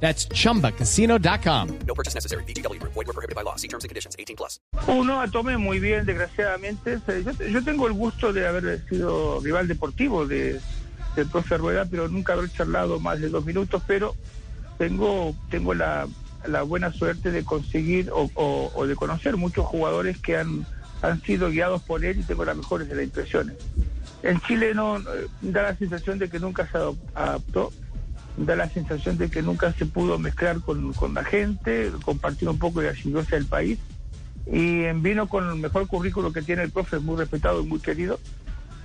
That's chumbacasino.com. No purchase necessary. BGW. Void were prohibited by law. See terms and conditions. 18 plus. Uno a tomé muy bien, desgraciadamente. Eh, Yo, yo tengo el gusto de haber sido rival deportivo de, del profe Rueda, pero nunca haber charlado más de dos minutos, pero tengo, tengo la, la buena suerte de conseguir o, o- o de conocer muchos jugadores que han, han sido guiados por él y tengo las mejores de las impresiones. En Chile no eh, da la sensación de que nunca se adop- adaptó, da la sensación de que nunca se pudo mezclar con, con la gente, compartir un poco de la simbiosis del país y eh, vino con el mejor currículo que tiene el profe, muy respetado y muy querido.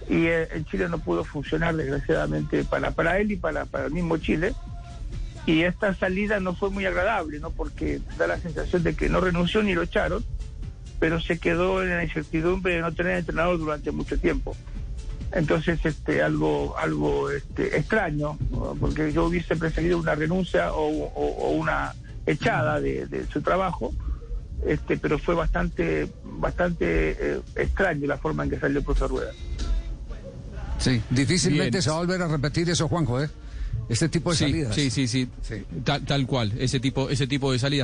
Y eh, en Chile no pudo funcionar, desgraciadamente, para, para él y para, para el mismo Chile. Y esta salida no fue muy agradable, ¿no? Porque da la sensación de que no renunció ni lo echaron, pero se quedó en la incertidumbre de no tener entrenador durante mucho tiempo. Entonces, este, algo, algo este, extraño, porque yo hubiese preferido una renuncia o, o- o una echada de, de su trabajo, este, pero fue bastante, bastante eh, extraño la forma en que salió el profesor Rueda. Sí, difícilmente Bien. se va a volver a repetir eso, Juanjo, ¿eh? Este tipo de Sí, salidas. sí, sí, sí. Sí. Tal, tal cual, ese tipo, ese tipo de salida.